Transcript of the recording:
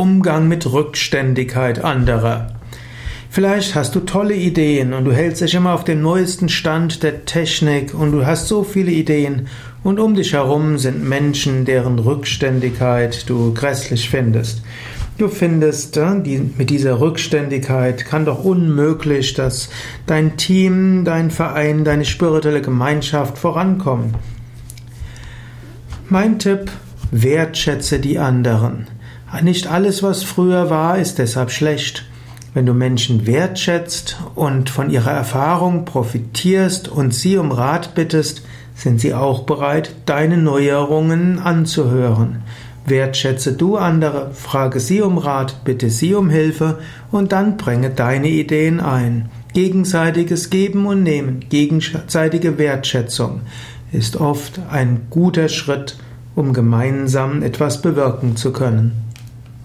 Umgang mit Rückständigkeit anderer. Vielleicht hast du tolle Ideen und du hältst dich immer auf dem neuesten Stand der Technik und du hast so viele Ideen und um dich herum sind Menschen, deren Rückständigkeit du grässlich findest. Du findest, die, mit dieser Rückständigkeit kann doch unmöglich, dass dein Team, dein Verein, deine spirituelle Gemeinschaft vorankommen. Mein Tipp, wertschätze die anderen. Nicht alles, was früher war, ist deshalb schlecht. Wenn du Menschen wertschätzt und von ihrer Erfahrung profitierst und sie um Rat bittest, sind sie auch bereit, deine Neuerungen anzuhören. Wertschätze du andere, frage sie um Rat, bitte sie um Hilfe und dann bringe deine Ideen ein. Gegenseitiges Geben und Nehmen, gegenseitige Wertschätzung ist oft ein guter Schritt, um gemeinsam etwas bewirken zu können.